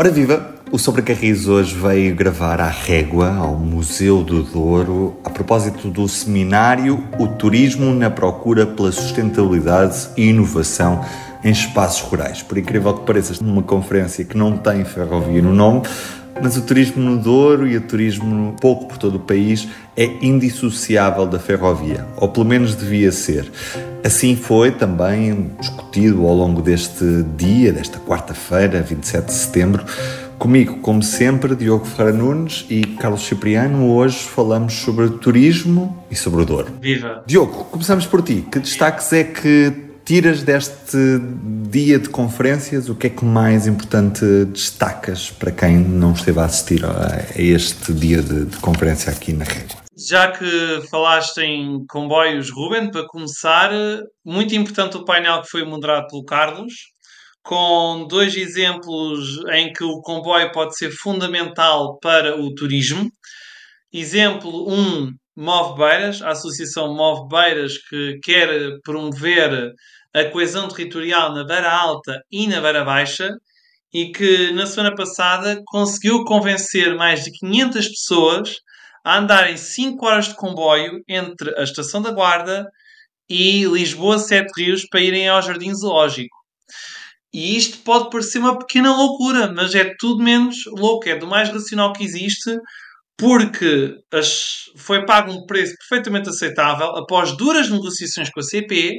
Ora viva! O Sobrecarris hoje veio gravar à régua ao Museu do Douro a propósito do seminário O Turismo na Procura pela Sustentabilidade e Inovação em Espaços Rurais. Por incrível que pareça, numa conferência que não tem ferrovia no nome, mas o turismo no Douro e o turismo pouco por todo o país é indissociável da ferrovia, ou pelo menos devia ser. Assim foi também discutido ao longo deste dia, desta quarta-feira, 27 de setembro. Comigo, como sempre, Diogo Ferreira Nunes e Carlos Cipriano. Hoje falamos sobre turismo e sobre o Douro. Viva! Diogo, começamos por ti. Que destaques é que tiras deste dia de conferências? O que é que mais importante destacas para quem não esteve a assistir a este dia de, de conferência aqui na rede? Já que falaste em comboios, Ruben, para começar, muito importante o painel que foi moderado pelo Carlos, com dois exemplos em que o comboio pode ser fundamental para o turismo. Exemplo 1, um, Move Beiras, a Associação Move Beiras, que quer promover a coesão territorial na Beira Alta e na Beira Baixa e que na semana passada conseguiu convencer mais de 500 pessoas a andarem 5 horas de comboio entre a Estação da Guarda e Lisboa Sete Rios para irem ao Jardim Zoológico. E isto pode parecer uma pequena loucura, mas é tudo menos louco, é do mais racional que existe, porque as, foi pago um preço perfeitamente aceitável após duras negociações com a CP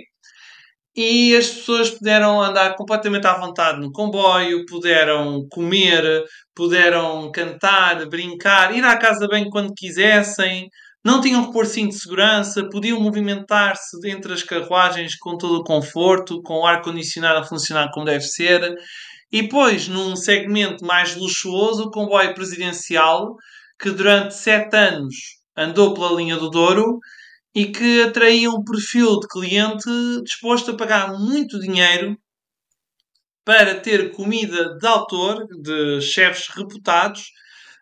e as pessoas puderam andar completamente à vontade no comboio, puderam comer, puderam cantar, brincar, ir à casa bem quando quisessem, não tinham que pôr cinto de segurança, podiam movimentar-se entre as carruagens com todo o conforto, com o ar-condicionado a funcionar como deve ser. E depois, num segmento mais luxuoso, o comboio presidencial, que durante sete anos andou pela linha do Douro e que atraía um perfil de cliente disposto a pagar muito dinheiro para ter comida de autor, de chefes reputados,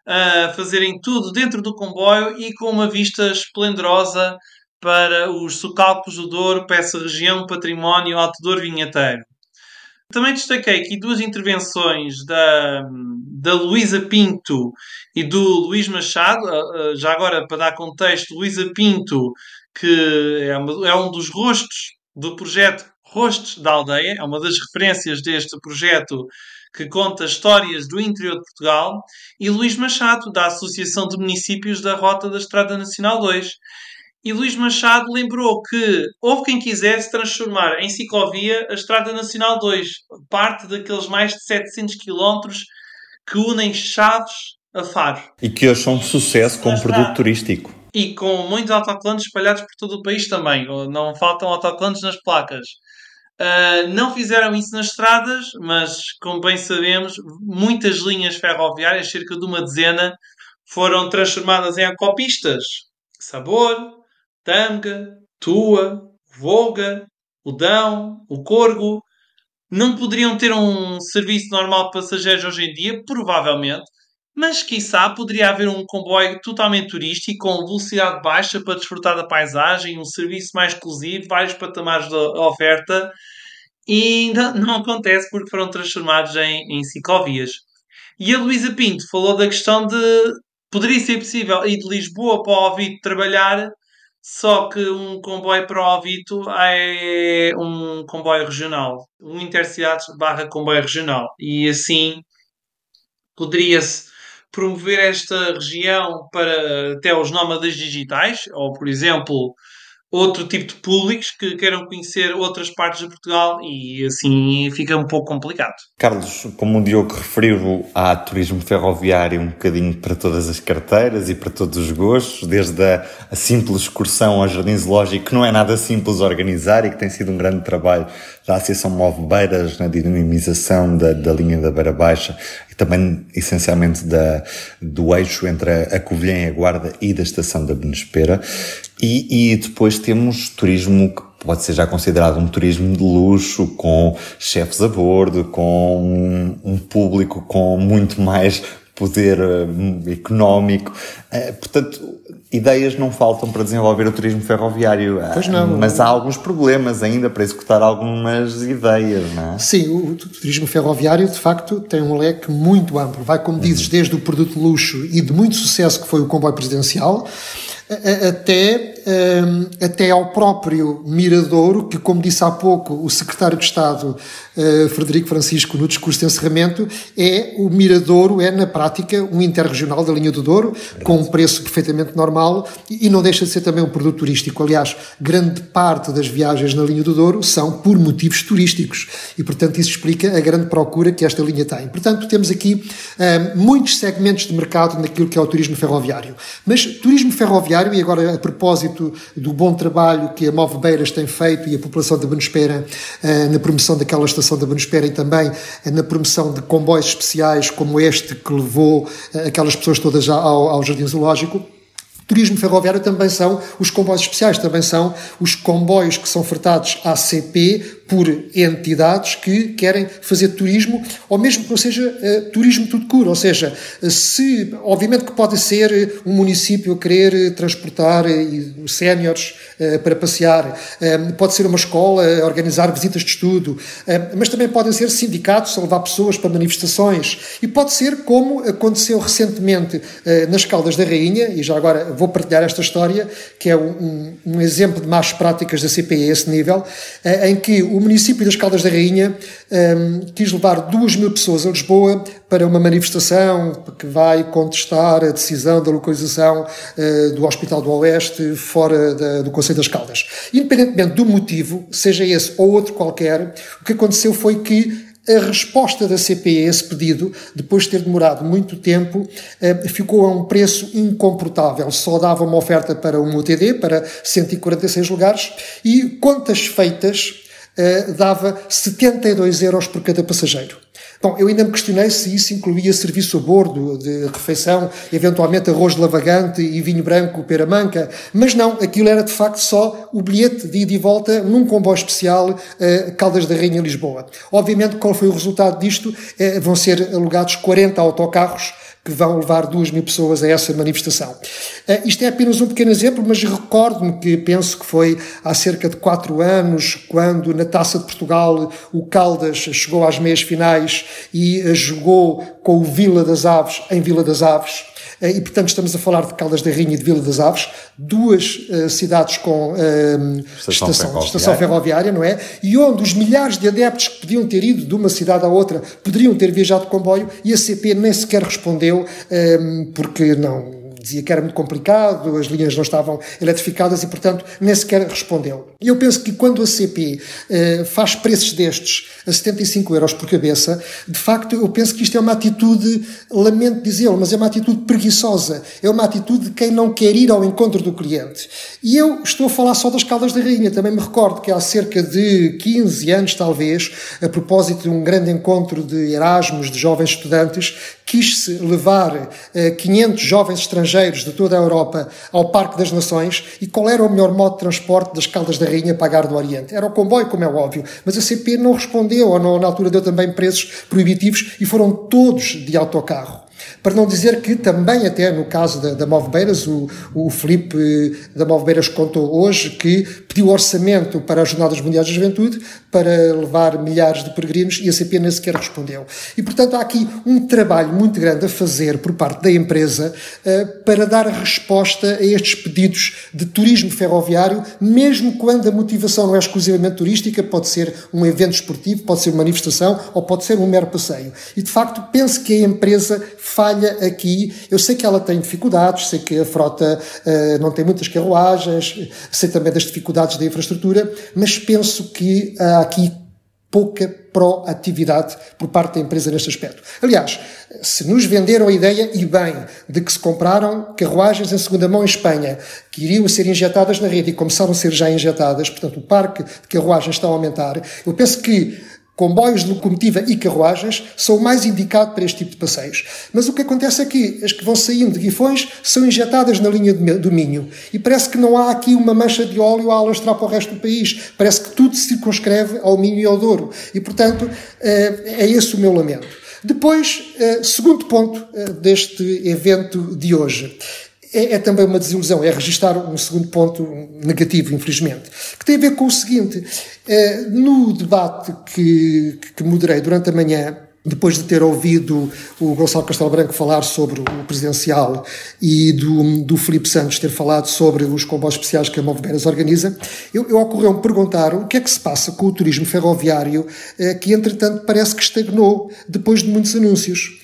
a fazerem tudo dentro do comboio e com uma vista esplendorosa para os socalcos do Douro, para essa região património Alto Douro Vinheteiro. Também destaquei aqui duas intervenções da, da Luísa Pinto e do Luís Machado. Ah, ah, já agora, para dar contexto, Luísa Pinto, que é, uma, é um dos rostos do projeto Rostos da Aldeia, é uma das referências deste projeto que conta histórias do interior de Portugal, e Luís Machado, da Associação de Municípios da Rota da Estrada Nacional 2. E Luís Machado lembrou que houve quem quisesse transformar em ciclovia a Estrada Nacional 2, parte daqueles mais de 700 quilómetros que unem Chaves a Faro. E que hoje são um sucesso como produto turístico. E com muitos autocolantes espalhados por todo o país também. Não faltam autocolantes nas placas. Uh, não fizeram isso nas estradas, mas, como bem sabemos, muitas linhas ferroviárias, cerca de uma dezena, foram transformadas em acopistas. Sabor, Tanga, Tua, Volga, o Dão, o Corgo. Não poderiam ter um serviço normal de passageiros hoje em dia? Provavelmente. Mas, quiçá, poderia haver um comboio totalmente turístico, com velocidade baixa para desfrutar da paisagem, um serviço mais exclusivo, vários patamares de oferta. E ainda não acontece porque foram transformados em, em ciclovias. E a Luísa Pinto falou da questão de poderia ser possível ir de Lisboa para o Oviedo trabalhar só que um comboio para o Alvito é um comboio regional, um intercidades barra comboio regional. E assim poderia-se promover esta região para até os nómadas digitais, ou por exemplo outro tipo de públicos que queiram conhecer outras partes de Portugal e assim fica um pouco complicado. Carlos, como o Diogo referiu, há turismo ferroviário um bocadinho para todas as carteiras e para todos os gostos, desde a, a simples excursão ao Jardim Zoológico, que não é nada simples organizar e que tem sido um grande trabalho da Associação Move Beiras na dinamização da, da linha da Beira Baixa também essencialmente da, do eixo entre a, a Covilhã e a Guarda e da estação da Benespera. E, e depois temos turismo que pode ser já considerado um turismo de luxo, com chefes a bordo, com um, um público com muito mais poder uh, económico. Uh, portanto, ideias não faltam para desenvolver o turismo ferroviário. Pois não. Mas há alguns problemas ainda para executar algumas ideias, não é? Sim, o, turismo ferroviário, de facto, tem um leque muito amplo. Vai, como dizes, desde o produto luxo e de muito sucesso que foi o comboio presidencial, até, hum, até ao próprio Miradouro, que, como disse há pouco o secretário de Estado eh, Frederico Francisco no discurso de encerramento, é o Miradouro, é na prática um interregional da linha do Douro, com um preço perfeitamente normal e não deixa de ser também um produto turístico. Aliás, grande parte das viagens na linha do Douro são por motivos turísticos e, portanto, isso explica a grande procura que esta linha tem. Portanto, temos aqui uh, muitos segmentos de mercado naquilo que é o turismo ferroviário. Mas turismo ferroviário, e agora a propósito do bom trabalho que a Move Beiras tem feito e a população da Benuspera uh, na promoção daquela estação da Bonospera e também na promoção de comboios especiais como este que levou eh, aquelas pessoas todas ao, ao Jardim Zoológico. Turismo ferroviário também são os comboios especiais, também são os comboios que são fretados à CP por entidades que querem fazer turismo, ou mesmo que não seja uh, turismo tudo cura, ou seja, se, obviamente que pode ser um município querer transportar uh, séniores uh, para passear, pode ser uma escola organizar visitas de estudo, mas também podem ser sindicatos a levar pessoas para manifestações, e pode ser como aconteceu recentemente nas Caldas da Rainha, e já agora vou partilhar esta história, que é um, um exemplo de más práticas da CPI a esse nível, em que o o município das Caldas da Rainha um, quis levar duas mil pessoas a Lisboa para uma manifestação que vai contestar a decisão da localização uh, do Hospital do Oeste fora da, do Conselho das Caldas. Independentemente do motivo, seja esse ou outro qualquer, o que aconteceu foi que a resposta da CP a esse pedido, depois de ter demorado muito tempo, eh, ficou a um preço incomportável. Só dava uma oferta para um UTD, para 146 lugares, e contas feitas, uh, dava 72 euros por cada passageiro. Bom, eu ainda me questionei se isso incluía serviço a bordo de refeição, eventualmente arroz de lavagante e vinho branco pera-manca, mas não, aquilo era de facto só o bilhete de ida e volta num comboio especial uh, Caldas da Rainha Lisboa. Obviamente, qual foi o resultado disto? Uh, vão ser alugados 40 autocarros que vão levar duas mil pessoas a essa manifestação. Uh, isto é apenas um pequeno exemplo, mas recordo-me que penso que foi há cerca de quatro anos, quando na Taça de Portugal o Caldas chegou às meias finais e jogou com o Vila das Aves em Vila das Aves. Eh, e, portanto, estamos a falar de Caldas da Rainha e de Vila das Aves, duas uh, cidades com uh, estação, estação, estação, ferroviária, não é? E onde os milhares de adeptos que podiam ter ido de uma cidade à outra poderiam ter viajado de comboio e a CP nem sequer respondeu, porque não dizia que era muito complicado, as linhas não estavam eletrificadas e, portanto, nem sequer respondeu. E eu penso que quando a CP eh, faz preços destes a 75 euros por cabeça, de facto, eu penso que isto é uma atitude, lamento dizê-lo, mas é uma atitude preguiçosa, é uma atitude de quem não quer ir ao encontro do cliente. E eu estou a falar só das Caldas da Rainha, também me recordo que há cerca de 15 anos, talvez, a propósito de um grande encontro de Erasmus, de jovens estudantes, quis-se levar 500 eh, jovens estrangeiros de toda a Europa ao Parque das Nações e qual era o melhor modo de transporte das Caldas da Rainha para a Gar do Oriente? Era o comboio, como é óbvio, mas a CP não respondeu, ou não, na altura deu também preços proibitivos e foram todos de autocarro. Para não dizer que também, até no caso da, da o, o Felipe da Movebeiras contou hoje que pediu orçamento para as Jornadas Mundiais da Juventude para levar milhares de peregrinos e a CP nem sequer respondeu. E, portanto, há aqui um trabalho muito grande a fazer por parte da empresa uh, para dar resposta a estes pedidos de turismo ferroviário, mesmo quando a motivação não é exclusivamente turística, pode ser um evento esportivo, pode ser uma manifestação ou pode ser um mero passeio. E, de facto, penso que a empresa aqui. Eu sei que ela tem dificuldades, sei que a frota uh, não tem muitas carruagens, sei também das dificuldades da infraestrutura, mas penso que há aqui pouca proatividade por parte da empresa neste aspecto. Aliás, se nos venderam a ideia, e bem, de que se compraram carruagens em segunda mão em Espanha, que iriam ser injetadas na rede e começaram a ser já injetadas, portanto o parque de carruagens está a aumentar, eu penso que comboios de locomotiva e carruagens são o mais indicado para este tipo de passeios. Mas o que acontece que as que vão saindo de Guifões são injetadas na linha do Minho. E parece que não há aqui uma mancha de óleo a alastrar para o resto do país. Parece que tudo se circunscreve ao Minho e ao Douro. E, portanto, eh, é esse o meu lamento. Depois, eh, segundo ponto eh, deste evento de hoje. É, é, também uma desilusão, é registar um segundo ponto negativo, infelizmente, que tem a ver com o seguinte: eh, no debate que, que moderei durante a manhã, depois de ter ouvido o Gonçalo Castelo Branco falar sobre o presidencial e do, do Felipe Santos ter falado sobre os comboios especiais que a Moveberas organiza, eu, eu ocorreu-me perguntar o que é que se passa com o turismo ferroviário, eh, que entretanto parece que estagnou depois de muitos anúncios.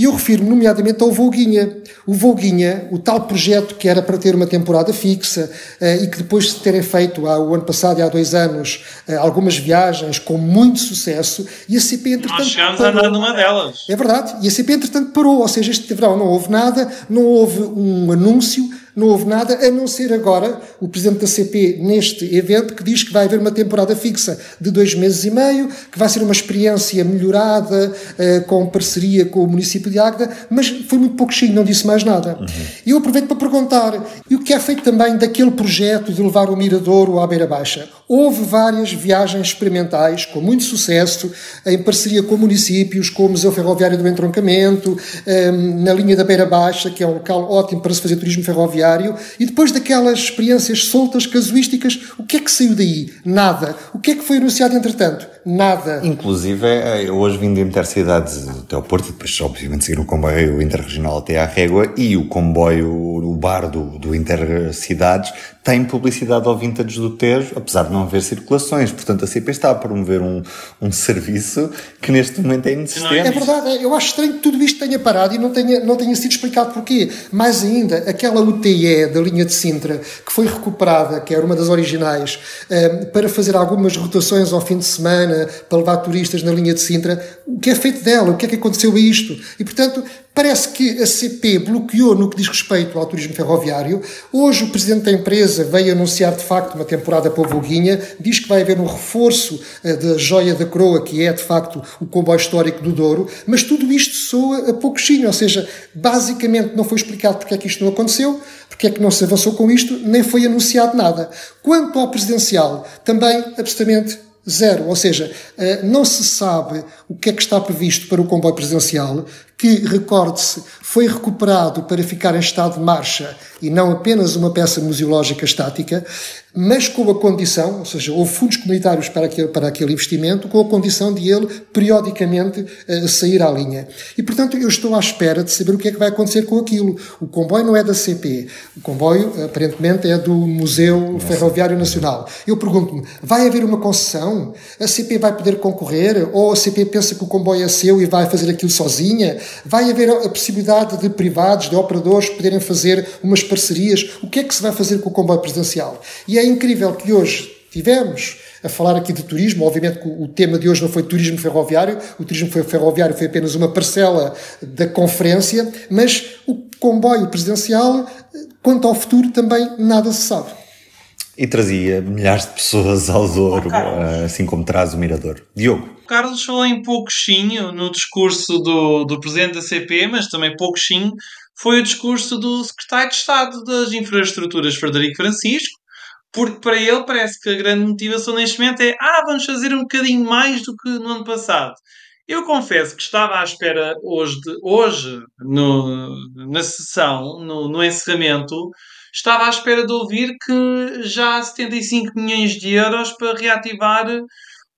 E eu refiro-me nomeadamente ao Volguinha. O Volguinha, o tal projeto que era para ter uma temporada fixa uh, e que depois de terem feito há, o ano passado e há dois anos uh, algumas viagens com muito sucesso, e a CP entretanto. Nós chegámos parou. a andar numa delas. É verdade, e a CP entretanto parou, ou seja, este verão não houve nada, não houve um anúncio, não houve nada, a não ser agora o Presidente da CP neste evento que diz que vai haver uma temporada fixa de dois meses e meio, que vai ser uma experiência melhorada uh, com parceria com o município de Águeda, mas foi muito pouquinho, não disse mais nada. Uhum. E eu aproveito para perguntar, e o que é feito também daquele projeto de levar o Miradouro à Beira Baixa? Houve várias viagens experimentais com muito sucesso, em parceria com municípios, com o Museu Ferroviário do Entroncamento, ehm, na linha da Beira Baixa, que é um local ótimo para se fazer turismo ferroviário e depois daquelas experiências soltas, casuísticas, o que é que saiu daí? Nada. O que é que foi anunciado entretanto? Nada. Inclusive, eh, hoje vim de Intercidades até ao Porto, depois obviamente seguir o comboio interregional até à Régua e o comboio, o bar do, do Intercidades tem publicidade ao vintage do Tejo, apesar de não haver circulações. Portanto, a CP está a promover um, um serviço que neste momento é inexistente. É verdade, é, eu acho estranho que tudo isto tenha parado e não tenha, não tenha sido explicado porquê. Mais ainda, aquela UTE da linha de Sintra, que foi recuperada, que era uma das originais, um, para fazer algumas rotações ao fim de semana, para levar turistas na linha de Sintra, o que é feito dela? O que é que aconteceu a isto? E, portanto, Parece que a CP bloqueou no que diz respeito ao turismo ferroviário. Hoje o presidente da empresa veio anunciar de facto uma temporada para o Voguinha, diz que vai haver um reforço uh, da joia da coroa, que é de facto o comboio histórico do Douro, mas tudo isto soa a pouquinho, ou seja, basicamente não foi explicado porque é que isto não aconteceu, porque é que não se avançou com isto, nem foi anunciado nada. Quanto ao presidencial, também absolutamente zero, ou seja, uh, não se sabe o que é que está previsto para o comboio presidencial, que, recorde-se, foi recuperado para ficar em estado de marcha e não apenas uma peça museológica estática, mas com a condição, ou seja, houve fundos comunitários para aquele, para aquele investimento, com a condição de ele periodicamente uh, sair à linha. E, portanto, eu estou à espera de saber o que é que vai acontecer com aquilo. O comboio não é da CP, o comboio, aparentemente, é do Museu Nossa. Ferroviário Nacional. Eu pergunto-me, vai haver uma concessão? A CP vai poder concorrer? Ou a CP pensa que o comboio é seu e vai fazer aquilo sozinha? Vai haver a possibilidade de privados, de operadores poderem fazer umas parcerias? O que é que se vai fazer com o comboio presidencial? E é incrível que hoje tivemos a falar aqui de turismo. Obviamente que o tema de hoje não foi turismo ferroviário, o turismo ferroviário foi apenas uma parcela da conferência, mas o comboio presidencial, quanto ao futuro, também nada se sabe. E trazia milhares de pessoas ao Douro, oh, assim como traz o Mirador. Diogo. Carlos falou em pouquinho no discurso do, do presidente da CP, mas também pouquinho foi o discurso do secretário de Estado das Infraestruturas, Frederico Francisco, porque para ele parece que a grande motivação neste momento é ah, vamos fazer um bocadinho mais do que no ano passado. Eu confesso que estava à espera hoje, de, hoje no, na sessão, no, no encerramento, estava à espera de ouvir que já há 75 milhões de euros para reativar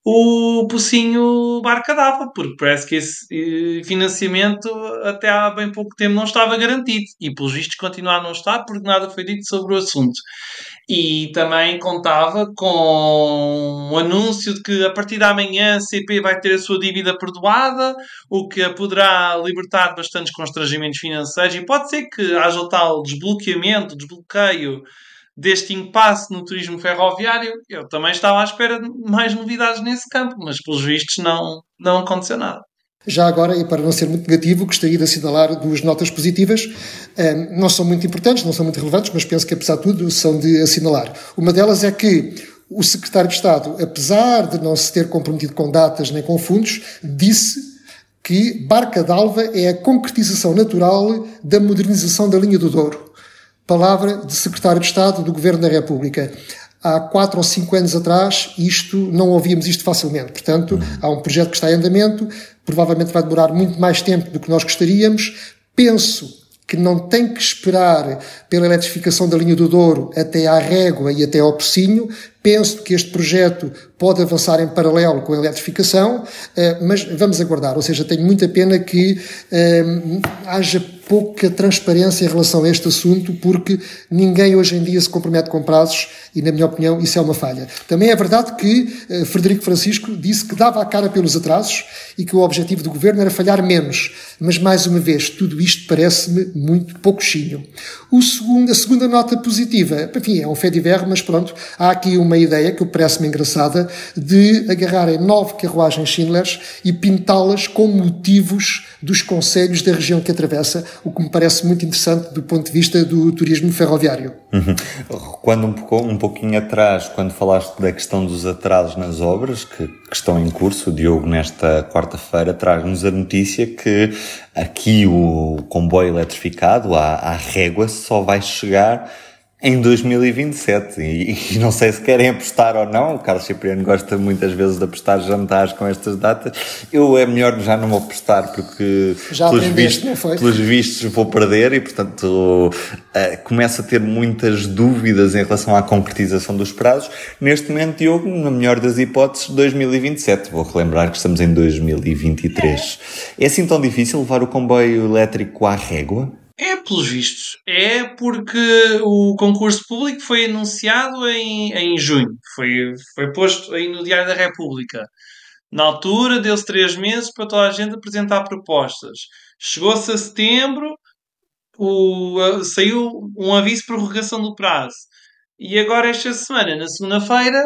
o Pocinho Barca d'Ava, porque parece que esse eh, financiamento até há bem pouco tempo não estava garantido e, pelos vistos, continua a não estar porque nada foi dito sobre o assunto. E também contava com um anúncio de que a partir da manhã a CP vai ter a sua dívida perdoada, o que a poderá libertar bastantes constrangimentos financeiros e pode ser que haja o tal desbloqueamento, desbloqueio deste impasse no turismo ferroviário, eu também estava à espera de mais novidades nesse campo, mas pelos vistos não, não aconteceu nada. Já agora, e para não ser muito negativo, gostaria de assinalar duas notas positivas. Não são muito importantes, não são muito relevantes, mas penso que, apesar de tudo, são de assinalar. Uma delas é que o secretário de Estado, apesar de não se ter comprometido com datas nem com fundos, disse que Barca d'Alva é a concretização natural da modernização da linha do Douro palavra de secretário de Estado do Governo da República. Há quatro ou cinco anos atrás, isto não ouvíamos isto facilmente. Portanto, há um projeto que está em andamento, provavelmente vai demorar muito mais tempo do que nós gostaríamos. Penso que não tem que esperar pela eletrificação da linha do Douro até à Régua e até ao Pocinho. Penso que este projeto pode avançar em paralelo com a eletrificação, eh, mas vamos aguardar. Ou seja, tenho muita pena que eh, haja pouca transparência em relação a este assunto, porque ninguém hoje em dia se compromete com prazos e, na minha opinião, isso é uma falha. Também é verdade que eh, Frederico Francisco disse que dava a cara pelos atrasos e que o objetivo do governo era falhar menos. Mas, mais uma vez, tudo isto parece-me muito pouquinho. O segundo, a segunda nota positiva, enfim, é um fé de verro, mas pronto, há aqui uma ideia que parece-me engraçada de agarrarem nove carruagens Schindlers e pintá-las com motivos dos conselhos da região que atravessa, o que me parece muito interessante do ponto de vista do turismo ferroviário. Uhum. Quando um, pouco, um pouquinho atrás, quando falaste da questão dos atrasos nas obras que, que estão em curso, o Diogo nesta quarta-feira traz-nos a notícia que aqui o comboio eletrificado, a, régua, só vai chegar em 2027. E, e, não sei se querem apostar ou não. O Carlos Cipriano gosta muitas vezes de apostar jantares com estas datas. Eu é melhor já não apostar porque já pelos, vistos, pelos vistos vou perder e portanto uh, começo a ter muitas dúvidas em relação à concretização dos prazos. Neste momento, Diogo, na melhor das hipóteses, 2027. Vou relembrar que estamos em 2023. É assim tão difícil levar o comboio elétrico à régua? É, pelos vistos. É porque o concurso público foi anunciado em, em junho. Foi, foi posto aí no Diário da República. Na altura, deu-se três meses para toda a gente apresentar propostas. Chegou-se a setembro, o, saiu um aviso de prorrogação do prazo. E agora, esta semana, na segunda-feira,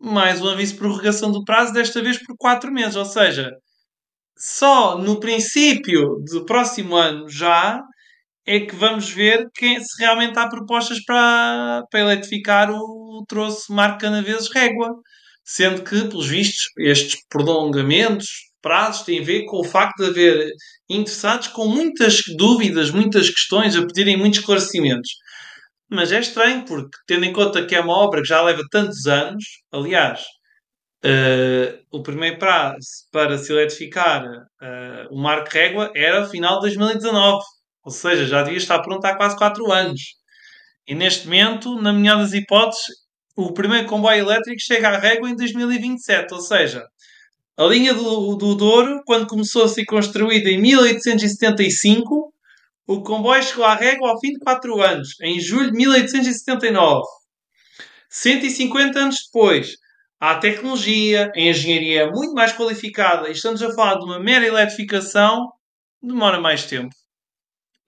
mais um aviso de prorrogação do prazo, desta vez por quatro meses. Ou seja, só no princípio do próximo ano já é que vamos ver quem, se realmente há propostas para, para eletrificar o troço Marco Canaveses Régua. Sendo que, pelos vistos, estes prolongamentos, prazos, têm a ver com o facto de haver interessados com muitas dúvidas, muitas questões, a pedirem muitos esclarecimentos. Mas é estranho, porque, tendo em conta que é uma obra que já leva tantos anos, aliás, uh, o primeiro prazo para se eletrificar uh, o Marco Régua era final de 2019. Ou seja, já devia estar pronto há quase 4 anos. E neste momento, na melhor das hipóteses, o primeiro comboio elétrico chega à régua em 2027. Ou seja, a linha do, do Douro, quando começou a ser construída em 1875, o comboio chegou à régua ao fim de 4 anos, em julho de 1879. 150 anos depois, há tecnologia, a engenharia muito mais qualificada e estamos a falar de uma mera eletrificação, demora mais tempo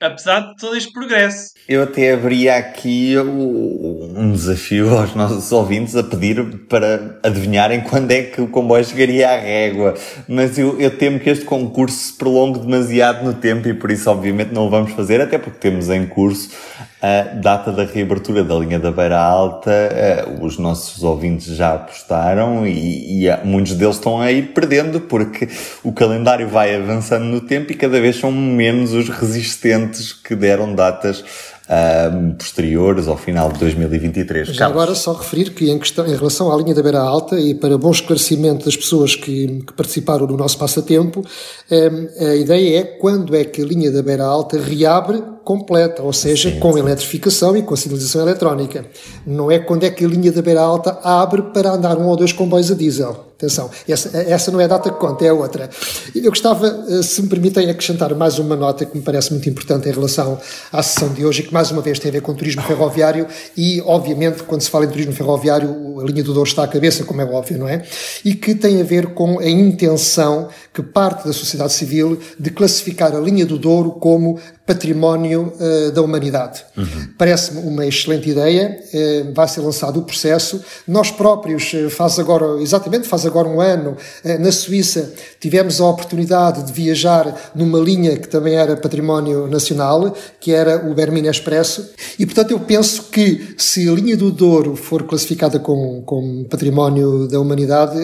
apesar de todo este progresso. Eu até abria aqui um desafio aos nossos ouvintes a pedir para adivinharem quando é que o comboio chegaria à régua, mas eu, eu temo que este concurso se prolongue demasiado no tempo e por isso obviamente não o vamos fazer, até porque temos em curso a data da reabertura da linha da Beira Alta, uh, os nossos ouvintes já apostaram e, e, muitos deles estão a ir perdendo porque o calendário vai avançando no tempo e cada vez são menos os resistentes que deram datas uh, posteriores ao final de 2023. Já agora só referir que em, questão, em relação à linha da Beira Alta e para bom esclarecimento das pessoas que, que participaram do nosso passatempo, um, a ideia é quando é que a linha da Beira Alta reabre completa, ou seja, sim, com sim. eletrificação e com sinalização eletrónica. Não é quando é que a linha da Beira Alta abre para andar um ou dois comboios a diesel. Atenção, essa, essa não é a data que conta, é a outra. Eu gostava, eh, se me permitem, acrescentar mais uma nota que me parece muito importante em relação à sessão de hoje e que, mais uma vez, tem a ver com o turismo ferroviário e, obviamente, quando se fala em turismo ferroviário, a linha do Douro está à cabeça, como é óbvio, não é? E que tem a ver com a intenção que parte da sociedade civil de classificar a linha do Douro como património uh, da humanidade. Uhum. Parece-me uma excelente ideia, uh, vai ser lançado o processo. Nós próprios, uh, faz agora, exatamente, faz agora um ano, na Suíça, tivemos a oportunidade de viajar numa linha que também era património nacional, que era o Bermina Expresso, e portanto eu penso que se a linha do Douro for classificada como, como património da humanidade,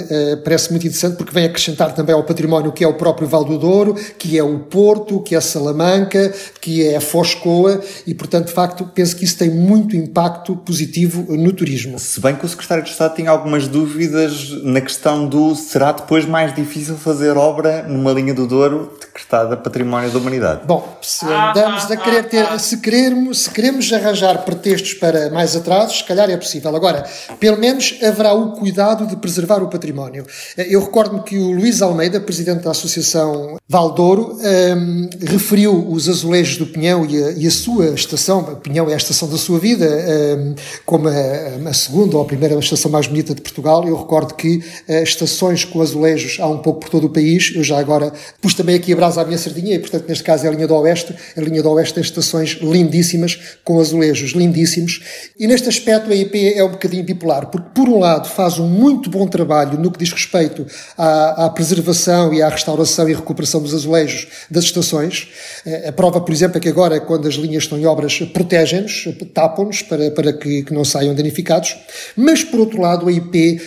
parece muito interessante porque vem acrescentar também ao património que é o próprio Val do Douro, que é o Porto, que é Salamanca, que é a Foscoa, e, portanto, de facto, penso que isso tem muito impacto positivo no turismo. Se bem que o Secretário de Estado tinha algumas dúvidas na questão questão do será depois mais difícil fazer obra numa linha do Douro decretada Património da Humanidade? Bom, se andamos a querer ter, se queremos, se queremos arranjar pretextos para mais atrasos, se calhar é possível. Agora, pelo menos haverá o cuidado de preservar o património. Eu recordo-me que o Luís Almeida, presidente da Associação Valdouro, um, referiu os azulejos do Pinhão e a, e a, sua estação, o Pinhão é a estação da sua vida, um, como a, a, segunda ou a primeira estação mais bonita de Portugal. Eu recordo que uh, estações com azulejos há um pouco por todo o país. Eu já agora pus também aqui a brasa à minha sardinha e, portanto, neste caso é a linha do Oeste. A linha do Oeste tem estações lindíssimas, com azulejos lindíssimos. E neste aspecto a IP é um bocadinho bipolar, porque, por um lado, faz um muito bom trabalho no que diz respeito à, à preservação e à restauração e recuperação dos azulejos das estações. Uh, a prova, por exemplo, é que agora, quando as linhas estão em obras, protegem-nos, tapam-nos para, para que, que não saiam danificados. Mas, por outro lado, a IP,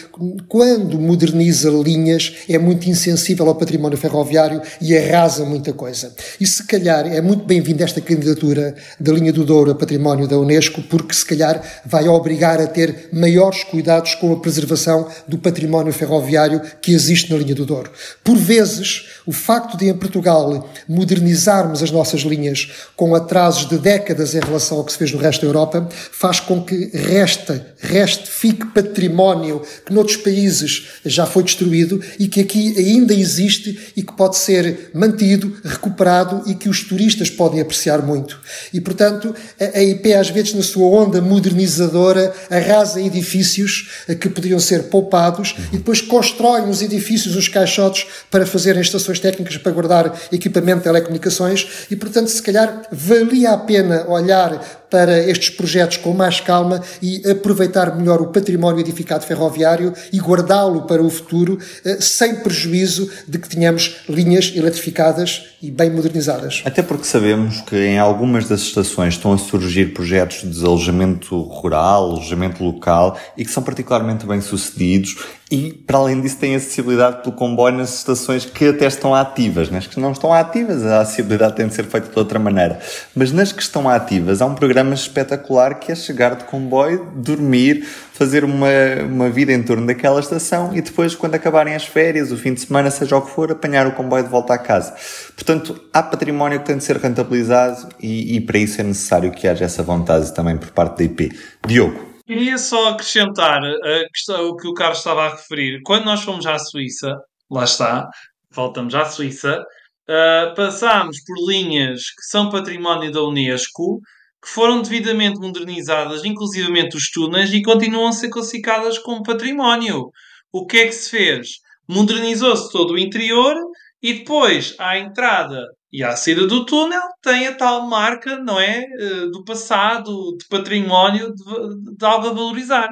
quando moderniza linhas, é muito insensível ao património ferroviário e arrasa muita coisa. E se calhar é muito bem-vinda esta candidatura da linha do Douro a património da Unesco, porque se calhar vai obrigar a ter maiores cuidados com a preservação do património ferroviário que existe na linha do Douro. Por vezes, o facto de em Portugal modernizarmos as nossas linhas com atrasos de décadas em relação ao que se fez no resto da Europa faz com que reste, reste, fique património que noutros países já foi destruído e que aqui ainda existe e que pode ser mantido, recuperado e que os turistas podem apreciar muito. E, portanto, a IP, às vezes, na sua onda modernizadora, arrasa edifícios que poderiam ser poupados e depois constrói nos edifícios os caixotes para fazerem estações técnicas para guardar equipamento de telecomunicações e, portanto, se calhar valia a pena olhar para estes projetos com mais calma e aproveitar melhor o património edificado ferroviário e guardá-lo para o futuro, eh, sem prejuízo de que tenhamos linhas eletrificadas e bem modernizadas. Até porque sabemos que em algumas das estações estão a surgir projetos de desalojamento rural, alojamento local e que são particularmente bem sucedidos e, para além disso, tem acessibilidade pelo comboio nas estações que até estão ativas. Nas que não estão ativas, a acessibilidade tem de ser feita de outra maneira. Mas nas que estão ativas, há um programa espetacular que é chegar de comboio, dormir, fazer uma, uma vida em torno daquela estação e depois, quando acabarem as férias, o fim de semana, seja o que for, apanhar o comboio de volta à casa. Portanto, há património que tem de ser rentabilizado e, e para isso é necessário que haja essa vontade também por parte da IP. Diogo. Queria só acrescentar a questão, o que o Carlos estava a referir. Quando nós fomos à Suíça, lá está, voltamos à Suíça, uh, passámos por linhas que são património da Unesco, que foram devidamente modernizadas, inclusivamente os túneis, e continuam a ser classificadas como património. O que é que se fez? Modernizou-se todo o interior e depois, à entrada e à saída do túnel, tem a tal marca, não é? Eh, do passado, de património, de, de algo a valorizar.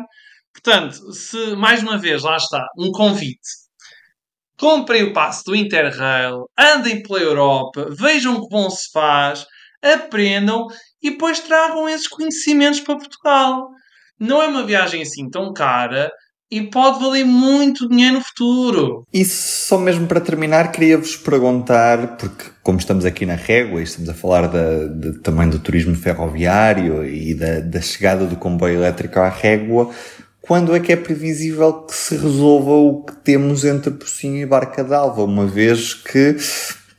Portanto, se, mais uma vez, lá está, um convite. Comprem o passo do Interrail, andem pela Europa, vejam o que bom se faz, aprendam e depois tragam esses conhecimentos para Portugal. Não é uma viagem assim tão cara, e pode valer muito dinheiro no futuro. E só mesmo para terminar, queria-vos perguntar, porque como estamos aqui na régua e estamos a falar de, também do turismo ferroviário e da, da chegada do comboio elétrico à régua, quando é que é previsível que se resolva o que temos entre Pocinho e Barca d'Alva, uma vez que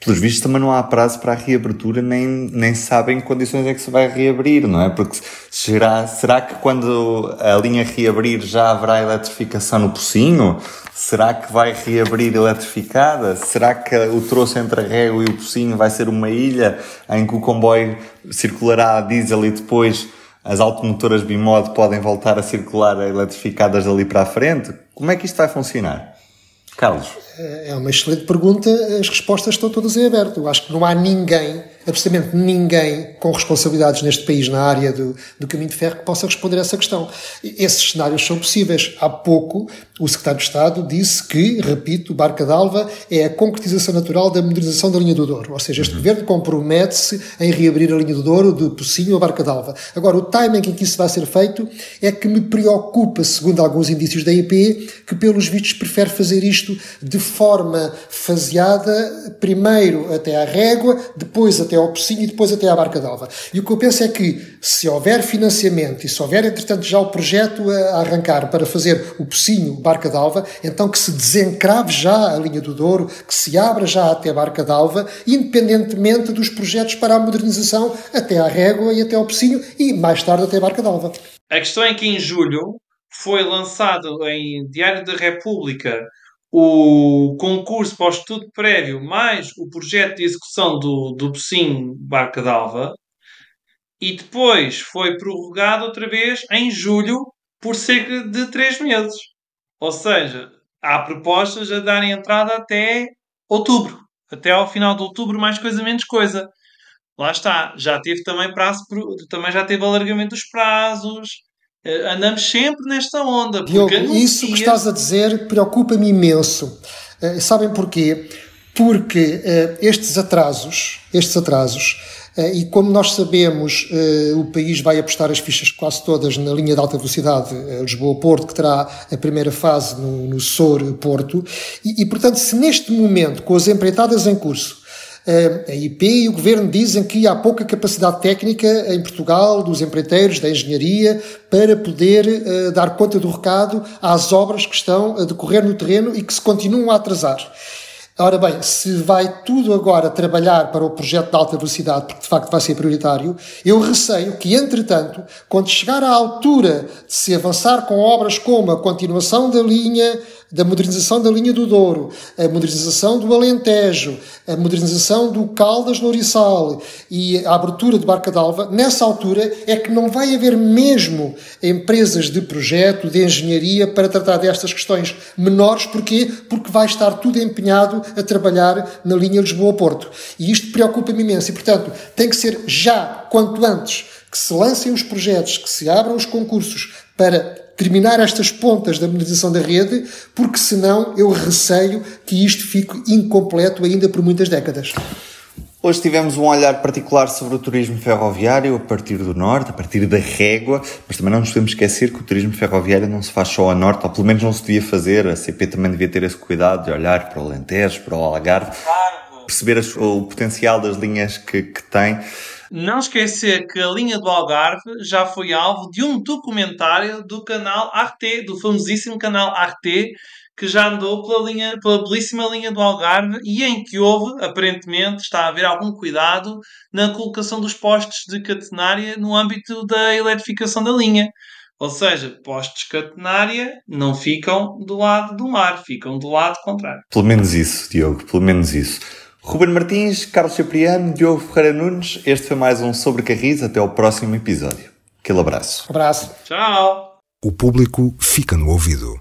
pelos vistos também não há prazo para a reabertura, nem, nem sabem que condições é que se vai reabrir, não é? Porque será, será que quando a linha reabrir já haverá eletrificação no Pocinho? Será que vai reabrir eletrificada? Será que o troço entre a Régua e o Pocinho vai ser uma ilha em que o comboio circulará a diesel e depois as automotoras Bimod podem voltar a circular eletrificadas dali para a frente? Como é que isto vai funcionar? Carlos. É uma excelente pergunta, as respostas estão todas em aberto. Eu acho que não há ninguém absolutamente ninguém com responsabilidades neste país na área do, do caminho de ferro que possa responder a essa questão. Esses cenários são possíveis. Há pouco, o secretário de Estado disse que, repito, Barca d'Alva é a concretização natural da modernização da linha do Douro. Ou seja, este governo compromete-se em reabrir a linha do Douro de Pocinho a Barca d'Alva. Agora, o timing em que isso vai ser feito é que me preocupa, segundo alguns indícios da IP, que pelos vistos prefere fazer isto de forma faseada, primeiro até à régua, depois até até ao Pocinho e depois até à Barca d'Alva. E o que eu penso é que, se houver financiamento e se houver, entretanto, já o projeto a arrancar para fazer o Pocinho, Barca d'Alva, então que se desencrave já a linha do Douro, que se abra já até a Barca d'Alva, independentemente dos projetos para a modernização até à Régua e até ao Pocinho e mais tarde até Barca d'Alva. A questão é que em julho foi lançado em Diário da República o concurso para o estudo prévio mais o projeto de execução do, do Pocinho Barca d'Alva e depois foi prorrogado outra vez em julho por cerca de três meses. Ou seja, há propostas a darem entrada até outubro. Até ao final de outubro, mais coisa, menos coisa. Lá está. Já teve também prazo, também já teve alargamento dos prazos. Uh, andamos sempre nesta onda. Diogo, isso que estás a dizer preocupa-me imenso. Uh, sabem porquê? Porque uh, estes atrasos, estes atrasos, e como nós sabemos, o país vai apostar as fichas quase todas na linha de alta velocidade Lisboa-Porto, que terá a primeira fase no, no SOR-Porto, e, e, portanto, se neste momento, com as empreitadas em curso, a IP e o Governo dizem que há pouca capacidade técnica em Portugal, dos empreiteiros, da engenharia, para poder uh, dar conta do recado às obras que estão a decorrer no terreno e que se continuam a atrasar. Ora bem, se vai tudo agora trabalhar para o projeto de alta velocidade, porque de facto vai ser prioritário, eu receio que, entretanto, quando chegar à altura de se avançar com obras como a continuação da linha da modernização da linha do Douro, a modernização do Alentejo, a modernização do Caldas no Oriçal e a abertura de Barca d'Alva, nessa altura é que não vai haver mesmo empresas de projeto, de engenharia para tratar destas questões menores. Porquê? Porque vai estar tudo empenhado a trabalhar na linha Lisboa-Porto. E isto preocupa-me imenso e, portanto, tem que ser já, quanto antes, que se lancem os projetos, que se abram os concursos para terminar estas pontas da modernização da rede, porque senão eu receio que isto fique incompleto ainda por muitas décadas. Hoje tivemos um olhar particular sobre o turismo ferroviário a partir do norte, a partir da régua, mas também não nos podemos esquecer que o turismo ferroviário não se faz só a norte, ou pelo menos não se devia fazer. A CP também devia ter esse cuidado de olhar para o Alentejo, para o Algarve, perceber o potencial das linhas que, que tem. Não esquecer que a linha do Algarve já foi alvo de um documentário do canal Arte, do famosíssimo canal Arte, que já andou pela, linha, pela belíssima linha do Algarve e em que houve, aparentemente, está a haver algum cuidado na colocação dos postes de catenária no âmbito da eletrificação da linha. Ou seja, postes catenária não ficam do lado do mar, ficam do lado contrário. Pelo menos isso, Diogo, pelo menos isso. Ruben Martins, Carlos Cipriano, Diogo Ferreira Nunes, este foi mais um Sobre Carris. Até ao próximo episódio. Aquele abraço. Abraço. Tchau. O público fica no ouvido.